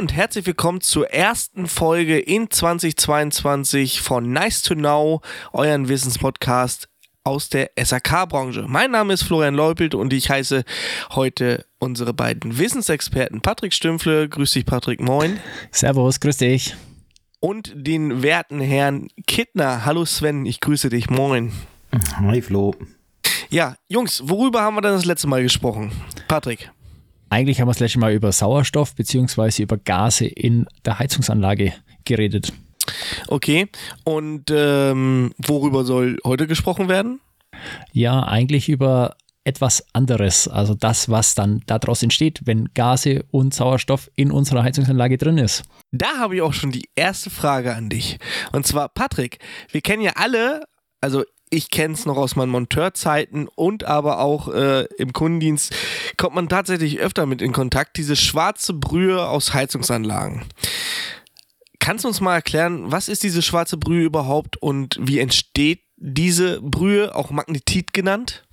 und herzlich willkommen zur ersten Folge in 2022 von Nice to Know, euren Wissenspodcast aus der SAK-Branche. Mein Name ist Florian Leupelt und ich heiße heute unsere beiden Wissensexperten Patrick Stümpfle. Grüß dich, Patrick. Moin. Servus, grüß dich. Und den werten Herrn Kittner. Hallo Sven, ich grüße dich. Moin. Hi Flo. Ja, Jungs, worüber haben wir denn das letzte Mal gesprochen? Patrick. Eigentlich haben wir das letzte Mal über Sauerstoff bzw. über Gase in der Heizungsanlage geredet. Okay, und ähm, worüber soll heute gesprochen werden? Ja, eigentlich über etwas anderes, also das, was dann daraus entsteht, wenn Gase und Sauerstoff in unserer Heizungsanlage drin ist. Da habe ich auch schon die erste Frage an dich. Und zwar, Patrick, wir kennen ja alle, also ich kenne es noch aus meinen Monteurzeiten und aber auch äh, im Kundendienst kommt man tatsächlich öfter mit in Kontakt, diese schwarze Brühe aus Heizungsanlagen. Kannst du uns mal erklären, was ist diese schwarze Brühe überhaupt und wie entsteht diese Brühe, auch Magnetit genannt?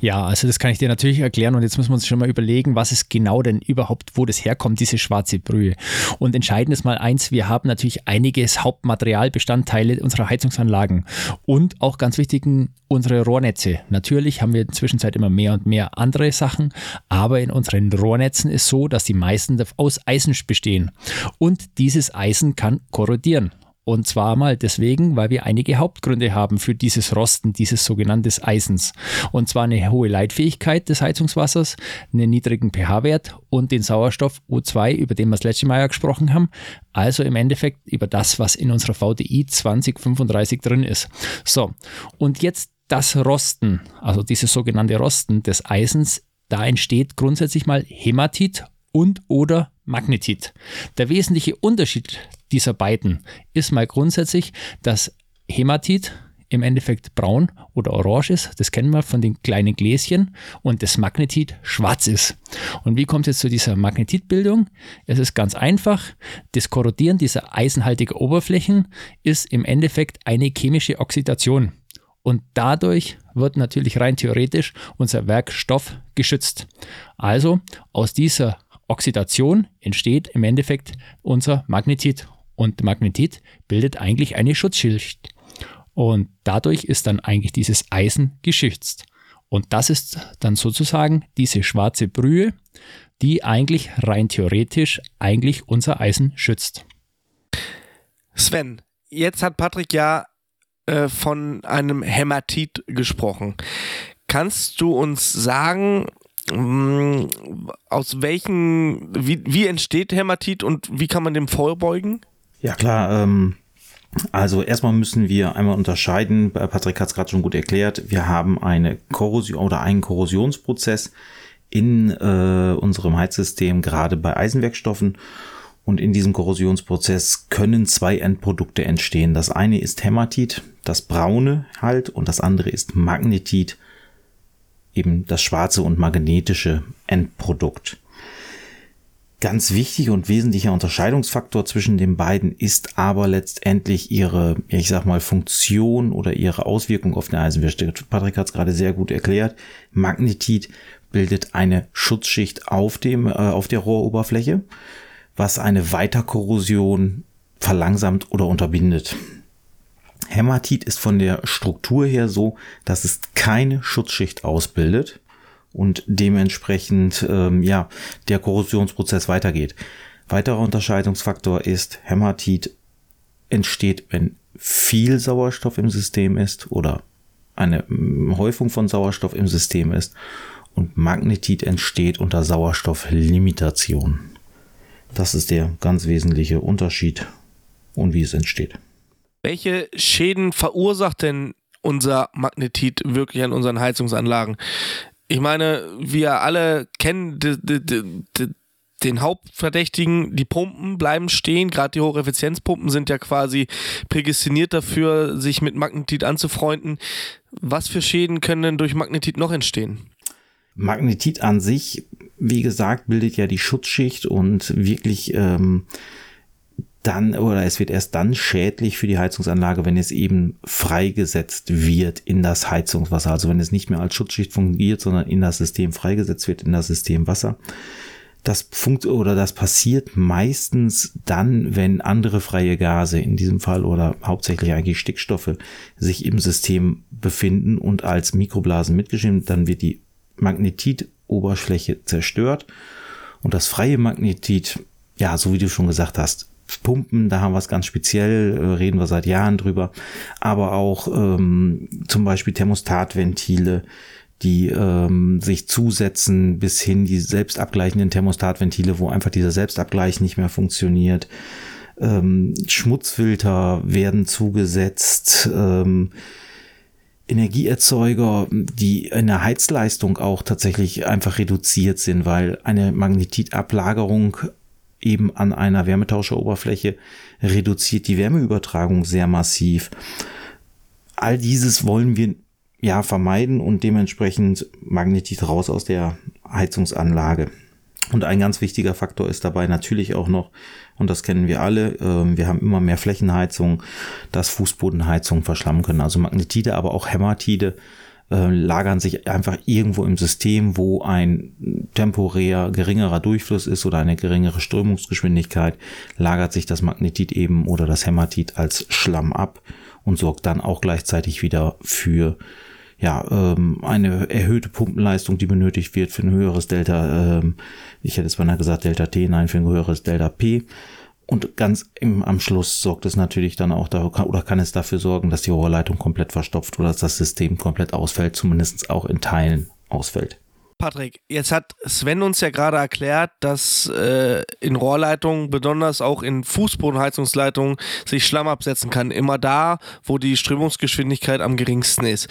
Ja, also das kann ich dir natürlich erklären und jetzt müssen wir uns schon mal überlegen, was ist genau denn überhaupt, wo das herkommt, diese schwarze Brühe. Und entscheidend ist mal eins, wir haben natürlich einiges Hauptmaterialbestandteile unserer Heizungsanlagen und auch ganz wichtigen unsere Rohrnetze. Natürlich haben wir inzwischen immer mehr und mehr andere Sachen, aber in unseren Rohrnetzen ist so, dass die meisten aus Eisen bestehen und dieses Eisen kann korrodieren. Und zwar mal deswegen, weil wir einige Hauptgründe haben für dieses Rosten dieses sogenannten Eisens. Und zwar eine hohe Leitfähigkeit des Heizungswassers, einen niedrigen pH-Wert und den Sauerstoff O2, über den wir das letzte Mal ja gesprochen haben. Also im Endeffekt über das, was in unserer VDI 2035 drin ist. So, und jetzt das Rosten, also dieses sogenannte Rosten des Eisens, da entsteht grundsätzlich mal Hämatit und oder Magnetit. Der wesentliche Unterschied dieser beiden ist mal grundsätzlich, dass Hämatit im Endeffekt braun oder orange ist. Das kennen wir von den kleinen Gläschen und das Magnetit schwarz ist. Und wie kommt es jetzt zu dieser Magnetitbildung? Es ist ganz einfach. Das Korrodieren dieser eisenhaltigen Oberflächen ist im Endeffekt eine chemische Oxidation. Und dadurch wird natürlich rein theoretisch unser Werkstoff geschützt. Also aus dieser Oxidation entsteht im Endeffekt unser Magnetit. Und Magnetit bildet eigentlich eine Schutzschicht. Und dadurch ist dann eigentlich dieses Eisen geschützt. Und das ist dann sozusagen diese schwarze Brühe, die eigentlich rein theoretisch eigentlich unser Eisen schützt. Sven, jetzt hat Patrick ja äh, von einem Hämatit gesprochen. Kannst du uns sagen, Mm, aus welchen, wie, wie entsteht Hämatit und wie kann man dem vorbeugen? Ja klar, ähm, also erstmal müssen wir einmal unterscheiden, Patrick hat es gerade schon gut erklärt, wir haben eine Korrosion oder einen Korrosionsprozess in äh, unserem Heizsystem, gerade bei Eisenwerkstoffen. Und in diesem Korrosionsprozess können zwei Endprodukte entstehen. Das eine ist Hämatit, das braune halt, und das andere ist Magnetit, eben das schwarze und magnetische Endprodukt. Ganz wichtig und wesentlicher Unterscheidungsfaktor zwischen den beiden ist aber letztendlich ihre, ich sag mal, Funktion oder ihre Auswirkung auf den Eisenwürste. Patrick hat es gerade sehr gut erklärt. Magnetit bildet eine Schutzschicht auf dem, äh, auf der Rohroberfläche, was eine Weiterkorrosion verlangsamt oder unterbindet. Hämatit ist von der Struktur her so, dass es keine Schutzschicht ausbildet und dementsprechend ähm, ja der Korrosionsprozess weitergeht. Weiterer Unterscheidungsfaktor ist Hämatit entsteht, wenn viel Sauerstoff im System ist oder eine mm, Häufung von Sauerstoff im System ist und Magnetit entsteht unter Sauerstofflimitation. Das ist der ganz wesentliche Unterschied und wie es entsteht. Welche Schäden verursacht denn unser Magnetit wirklich an unseren Heizungsanlagen? Ich meine, wir alle kennen den Hauptverdächtigen, die Pumpen bleiben stehen. Gerade die Hocheffizienzpumpen sind ja quasi prädestiniert dafür, sich mit Magnetit anzufreunden. Was für Schäden können denn durch Magnetit noch entstehen? Magnetit an sich, wie gesagt, bildet ja die Schutzschicht und wirklich ähm, dann oder es wird erst dann schädlich für die Heizungsanlage, wenn es eben freigesetzt wird in das Heizungswasser. Also wenn es nicht mehr als Schutzschicht fungiert, sondern in das System freigesetzt wird, in das System Wasser. das funkt oder das passiert meistens dann, wenn andere freie Gase in diesem Fall oder hauptsächlich eigentlich Stickstoffe sich im System befinden und als Mikroblasen mitgeschrieben, dann wird die Magnetitoberfläche zerstört und das freie Magnetit, ja, so wie du schon gesagt hast, Pumpen, da haben wir es ganz speziell, äh, reden wir seit Jahren drüber, aber auch ähm, zum Beispiel Thermostatventile, die ähm, sich zusetzen, bis hin die selbstabgleichenden Thermostatventile, wo einfach dieser Selbstabgleich nicht mehr funktioniert. Ähm, Schmutzfilter werden zugesetzt. Ähm, Energieerzeuger, die in der Heizleistung auch tatsächlich einfach reduziert sind, weil eine Magnetitablagerung eben an einer Wärmetauscheroberfläche reduziert die Wärmeübertragung sehr massiv. All dieses wollen wir ja, vermeiden und dementsprechend Magnetit raus aus der Heizungsanlage. Und ein ganz wichtiger Faktor ist dabei natürlich auch noch, und das kennen wir alle, äh, wir haben immer mehr Flächenheizung, dass Fußbodenheizungen verschlammen können. Also Magnetide, aber auch Hämatide äh, lagern sich einfach irgendwo im System, wo ein temporär geringerer Durchfluss ist oder eine geringere Strömungsgeschwindigkeit, lagert sich das Magnetit eben oder das Hämatid als Schlamm ab und sorgt dann auch gleichzeitig wieder für ja, ähm, eine erhöhte Pumpenleistung, die benötigt wird für ein höheres Delta, ähm, ich hätte es beinahe gesagt Delta T, nein, für ein höheres Delta P. Und ganz im, am Schluss sorgt es natürlich dann auch da, oder kann es dafür sorgen, dass die Rohrleitung komplett verstopft oder dass das System komplett ausfällt, zumindest auch in Teilen ausfällt. Patrick, jetzt hat Sven uns ja gerade erklärt, dass äh, in Rohrleitungen, besonders auch in Fußbodenheizungsleitungen, sich Schlamm absetzen kann. Immer da, wo die Strömungsgeschwindigkeit am geringsten ist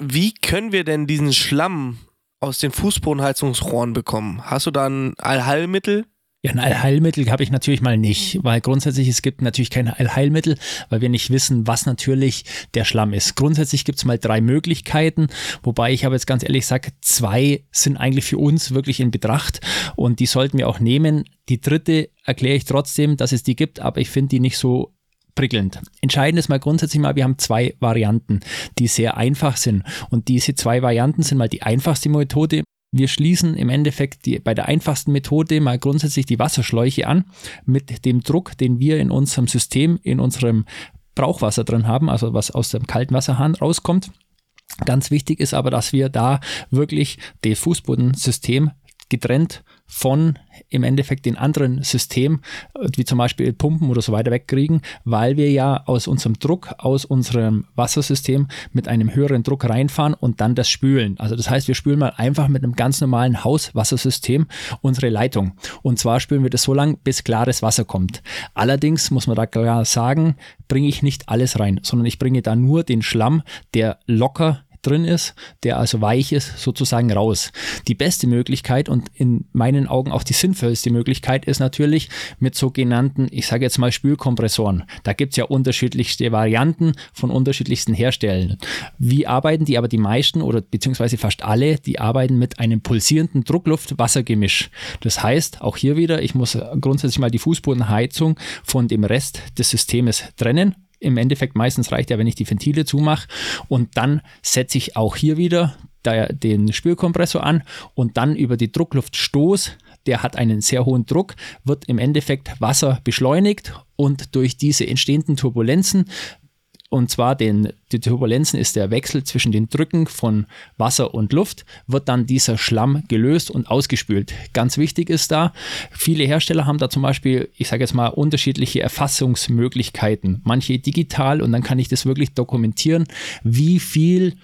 wie können wir denn diesen Schlamm aus den Fußbodenheizungsrohren bekommen? Hast du da ein Allheilmittel? Ja, ein Allheilmittel habe ich natürlich mal nicht, weil grundsätzlich es gibt natürlich kein Allheilmittel, weil wir nicht wissen, was natürlich der Schlamm ist. Grundsätzlich gibt es mal drei Möglichkeiten, wobei ich aber jetzt ganz ehrlich sage, zwei sind eigentlich für uns wirklich in Betracht und die sollten wir auch nehmen. Die dritte erkläre ich trotzdem, dass es die gibt, aber ich finde die nicht so prickelnd. Entscheidend ist mal grundsätzlich mal, wir haben zwei Varianten, die sehr einfach sind. Und diese zwei Varianten sind mal die einfachste Methode. Wir schließen im Endeffekt die, bei der einfachsten Methode mal grundsätzlich die Wasserschläuche an mit dem Druck, den wir in unserem System, in unserem Brauchwasser drin haben, also was aus dem kalten Wasserhahn rauskommt. Ganz wichtig ist aber, dass wir da wirklich das Fußbodensystem getrennt von im Endeffekt den anderen System, wie zum Beispiel Pumpen oder so weiter wegkriegen, weil wir ja aus unserem Druck, aus unserem Wassersystem mit einem höheren Druck reinfahren und dann das spülen. Also das heißt, wir spülen mal einfach mit einem ganz normalen Hauswassersystem unsere Leitung. Und zwar spülen wir das so lange, bis klares Wasser kommt. Allerdings muss man da klar sagen, bringe ich nicht alles rein, sondern ich bringe da nur den Schlamm, der locker drin ist, der also weich ist, sozusagen raus. Die beste Möglichkeit und in meinen Augen auch die sinnvollste Möglichkeit ist natürlich mit sogenannten, ich sage jetzt mal Spülkompressoren. Da gibt es ja unterschiedlichste Varianten von unterschiedlichsten Herstellern. Wie arbeiten die aber die meisten oder beziehungsweise fast alle, die arbeiten mit einem pulsierenden Druckluft-Wassergemisch. Das heißt, auch hier wieder, ich muss grundsätzlich mal die Fußbodenheizung von dem Rest des Systems trennen im Endeffekt meistens reicht ja, wenn ich die Ventile zumache. Und dann setze ich auch hier wieder den Spülkompressor an und dann über die Druckluftstoß, der hat einen sehr hohen Druck, wird im Endeffekt Wasser beschleunigt und durch diese entstehenden Turbulenzen und zwar den, die Turbulenzen ist der Wechsel zwischen den Drücken von Wasser und Luft, wird dann dieser Schlamm gelöst und ausgespült. Ganz wichtig ist da, viele Hersteller haben da zum Beispiel, ich sage jetzt mal, unterschiedliche Erfassungsmöglichkeiten. Manche digital und dann kann ich das wirklich dokumentieren, wie viel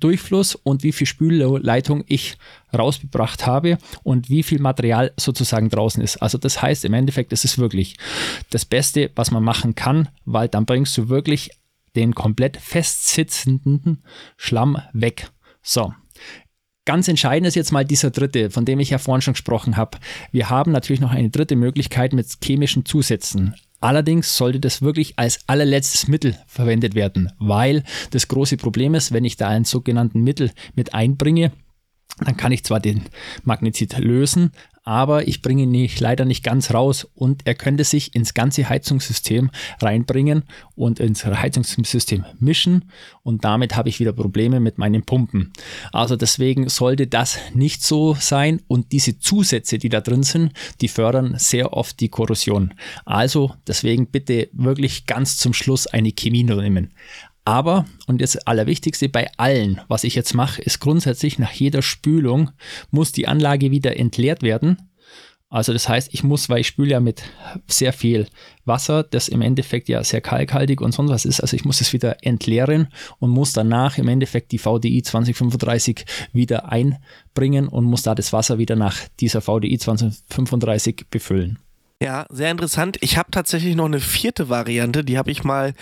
Durchfluss und wie viel Spülleitung ich rausgebracht habe und wie viel Material sozusagen draußen ist. Also das heißt im Endeffekt, das ist wirklich das Beste, was man machen kann, weil dann bringst du wirklich den komplett festsitzenden Schlamm weg. So. Ganz entscheidend ist jetzt mal dieser dritte, von dem ich ja vorhin schon gesprochen habe. Wir haben natürlich noch eine dritte Möglichkeit mit chemischen Zusätzen. Allerdings sollte das wirklich als allerletztes Mittel verwendet werden, weil das große Problem ist, wenn ich da einen sogenannten Mittel mit einbringe, dann kann ich zwar den Magnetit lösen, aber ich bringe ihn nicht, leider nicht ganz raus und er könnte sich ins ganze Heizungssystem reinbringen und ins Heizungssystem mischen und damit habe ich wieder Probleme mit meinen Pumpen. Also deswegen sollte das nicht so sein und diese Zusätze, die da drin sind, die fördern sehr oft die Korrosion. Also deswegen bitte wirklich ganz zum Schluss eine Chemie nehmen. Aber, und das Allerwichtigste bei allen, was ich jetzt mache, ist grundsätzlich nach jeder Spülung muss die Anlage wieder entleert werden. Also das heißt, ich muss, weil ich spüle ja mit sehr viel Wasser, das im Endeffekt ja sehr kalkhaltig und sonst was ist, also ich muss es wieder entleeren und muss danach im Endeffekt die VDI 2035 wieder einbringen und muss da das Wasser wieder nach dieser VDI 2035 befüllen. Ja, sehr interessant. Ich habe tatsächlich noch eine vierte Variante, die habe ich mal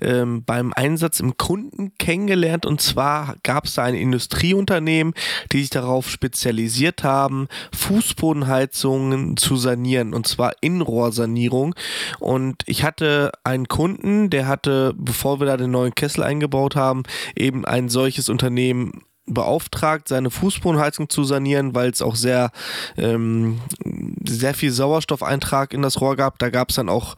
ähm, beim Einsatz im Kunden kennengelernt. Und zwar gab es da ein Industrieunternehmen, die sich darauf spezialisiert haben, Fußbodenheizungen zu sanieren, und zwar Innenrohrsanierung. Und ich hatte einen Kunden, der hatte, bevor wir da den neuen Kessel eingebaut haben, eben ein solches Unternehmen beauftragt, seine Fußbodenheizung zu sanieren, weil es auch sehr, ähm, sehr viel Sauerstoffeintrag in das Rohr gab. Da gab es dann auch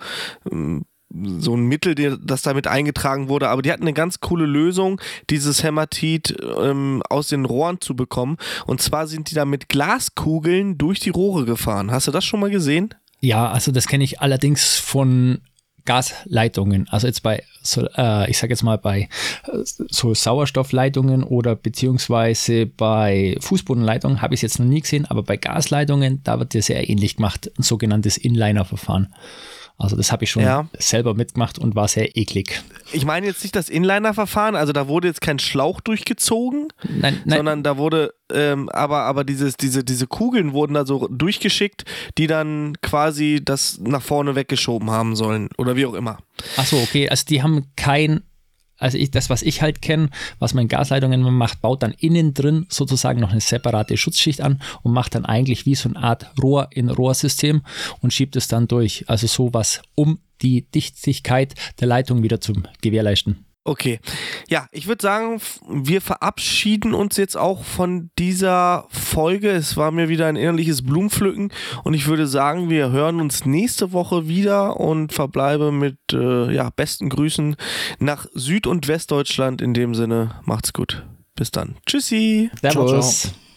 ähm, so ein Mittel, das damit eingetragen wurde, aber die hatten eine ganz coole Lösung, dieses Hämatit ähm, aus den Rohren zu bekommen. Und zwar sind die da mit Glaskugeln durch die Rohre gefahren. Hast du das schon mal gesehen? Ja, also das kenne ich allerdings von Gasleitungen, also jetzt bei, so, äh, ich sage jetzt mal bei äh, so Sauerstoffleitungen oder beziehungsweise bei Fußbodenleitungen habe ich es jetzt noch nie gesehen, aber bei Gasleitungen, da wird ja sehr ähnlich gemacht, ein sogenanntes Inliner-Verfahren. Also das habe ich schon ja. selber mitgemacht und war sehr eklig. Ich meine jetzt nicht das Inliner-Verfahren, also da wurde jetzt kein Schlauch durchgezogen, nein, nein. sondern da wurde, ähm, aber, aber dieses, diese, diese Kugeln wurden da so durchgeschickt, die dann quasi das nach vorne weggeschoben haben sollen oder wie auch immer. Ach so, okay, also die haben kein also ich, das, was ich halt kenne, was man in Gasleitungen macht, baut dann innen drin sozusagen noch eine separate Schutzschicht an und macht dann eigentlich wie so eine Art Rohr in Rohrsystem und schiebt es dann durch. Also sowas, um die Dichtigkeit der Leitung wieder zu gewährleisten. Okay. Ja, ich würde sagen, wir verabschieden uns jetzt auch von dieser Folge. Es war mir wieder ein innerliches Blumenpflücken und ich würde sagen, wir hören uns nächste Woche wieder und verbleibe mit äh, ja, besten Grüßen nach Süd- und Westdeutschland. In dem Sinne, macht's gut. Bis dann. Tschüssi. Servus. Ciao, ciao.